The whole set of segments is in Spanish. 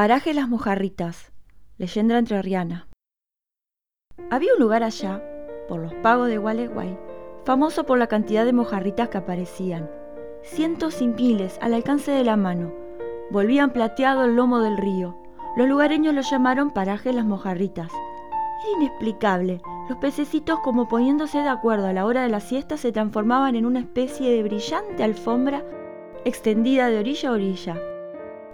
Paraje Las Mojarritas, leyenda entrerriana. Había un lugar allá, por los pagos de Gualeguay, famoso por la cantidad de mojarritas que aparecían. Cientos y miles al alcance de la mano. Volvían plateado el lomo del río. Los lugareños lo llamaron paraje las mojarritas. Era inexplicable. Los pececitos, como poniéndose de acuerdo a la hora de la siesta, se transformaban en una especie de brillante alfombra extendida de orilla a orilla.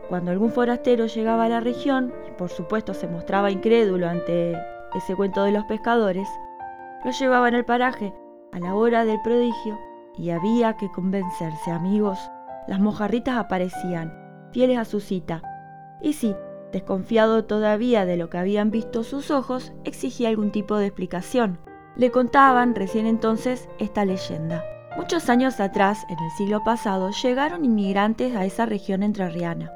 Cuando algún forastero llegaba a la región, y por supuesto se mostraba incrédulo ante ese cuento de los pescadores, lo llevaban al paraje a la hora del prodigio y había que convencerse, amigos. Las mojarritas aparecían, fieles a su cita. Y sí, desconfiado todavía de lo que habían visto sus ojos, exigía algún tipo de explicación. Le contaban recién entonces esta leyenda. Muchos años atrás, en el siglo pasado, llegaron inmigrantes a esa región entrerriana.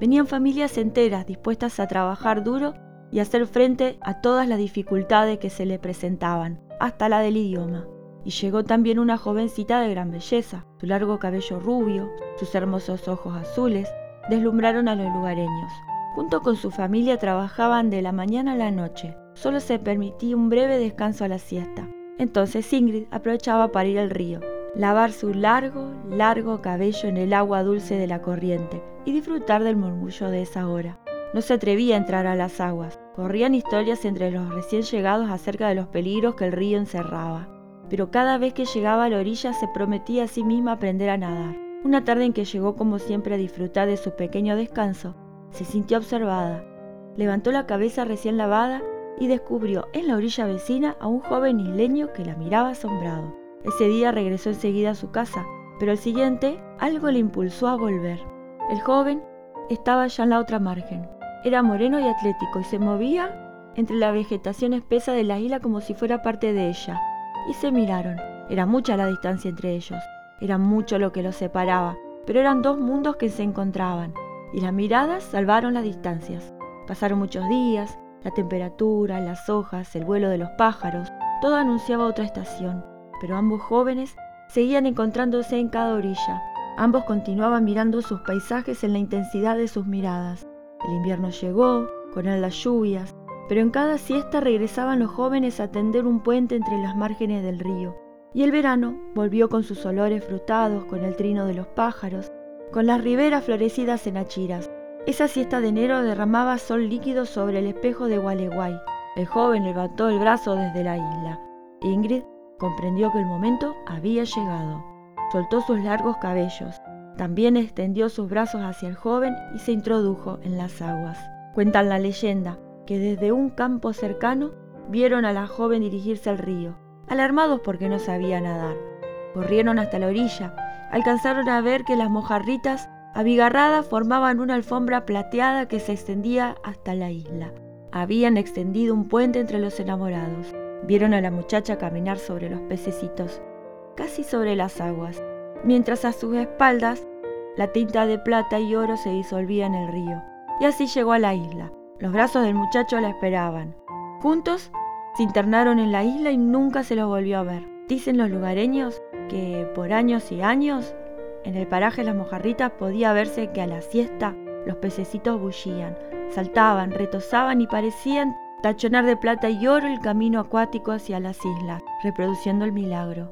Venían familias enteras dispuestas a trabajar duro y hacer frente a todas las dificultades que se le presentaban, hasta la del idioma. Y llegó también una jovencita de gran belleza. Su largo cabello rubio, sus hermosos ojos azules, deslumbraron a los lugareños. Junto con su familia trabajaban de la mañana a la noche. Solo se permitía un breve descanso a la siesta. Entonces Ingrid aprovechaba para ir al río, lavar su largo, largo cabello en el agua dulce de la corriente y disfrutar del murmullo de esa hora. No se atrevía a entrar a las aguas. Corrían historias entre los recién llegados acerca de los peligros que el río encerraba. Pero cada vez que llegaba a la orilla se prometía a sí misma aprender a nadar. Una tarde en que llegó como siempre a disfrutar de su pequeño descanso, se sintió observada. Levantó la cabeza recién lavada y descubrió en la orilla vecina a un joven isleño que la miraba asombrado. Ese día regresó enseguida a su casa, pero el siguiente algo le impulsó a volver. El joven estaba ya en la otra margen. Era moreno y atlético y se movía entre la vegetación espesa de la isla como si fuera parte de ella. Y se miraron. Era mucha la distancia entre ellos. Era mucho lo que los separaba, pero eran dos mundos que se encontraban. Y las miradas salvaron las distancias. Pasaron muchos días, la temperatura, las hojas, el vuelo de los pájaros, todo anunciaba otra estación pero ambos jóvenes seguían encontrándose en cada orilla. Ambos continuaban mirando sus paisajes en la intensidad de sus miradas. El invierno llegó, con él las lluvias, pero en cada siesta regresaban los jóvenes a tender un puente entre las márgenes del río. Y el verano volvió con sus olores frutados, con el trino de los pájaros, con las riberas florecidas en achiras. Esa siesta de enero derramaba sol líquido sobre el espejo de Gualeguay. El joven levantó el brazo desde la isla. Ingrid Comprendió que el momento había llegado. Soltó sus largos cabellos. También extendió sus brazos hacia el joven y se introdujo en las aguas. Cuentan la leyenda que desde un campo cercano vieron a la joven dirigirse al río, alarmados porque no sabía nadar. Corrieron hasta la orilla, alcanzaron a ver que las mojarritas abigarradas formaban una alfombra plateada que se extendía hasta la isla. Habían extendido un puente entre los enamorados. Vieron a la muchacha caminar sobre los pececitos, casi sobre las aguas, mientras a sus espaldas la tinta de plata y oro se disolvía en el río. Y así llegó a la isla. Los brazos del muchacho la esperaban. Juntos se internaron en la isla y nunca se los volvió a ver. Dicen los lugareños que por años y años en el paraje Las Mojarritas podía verse que a la siesta los pececitos bullían, saltaban, retozaban y parecían tachonar de plata y oro el camino acuático hacia las islas, reproduciendo el milagro.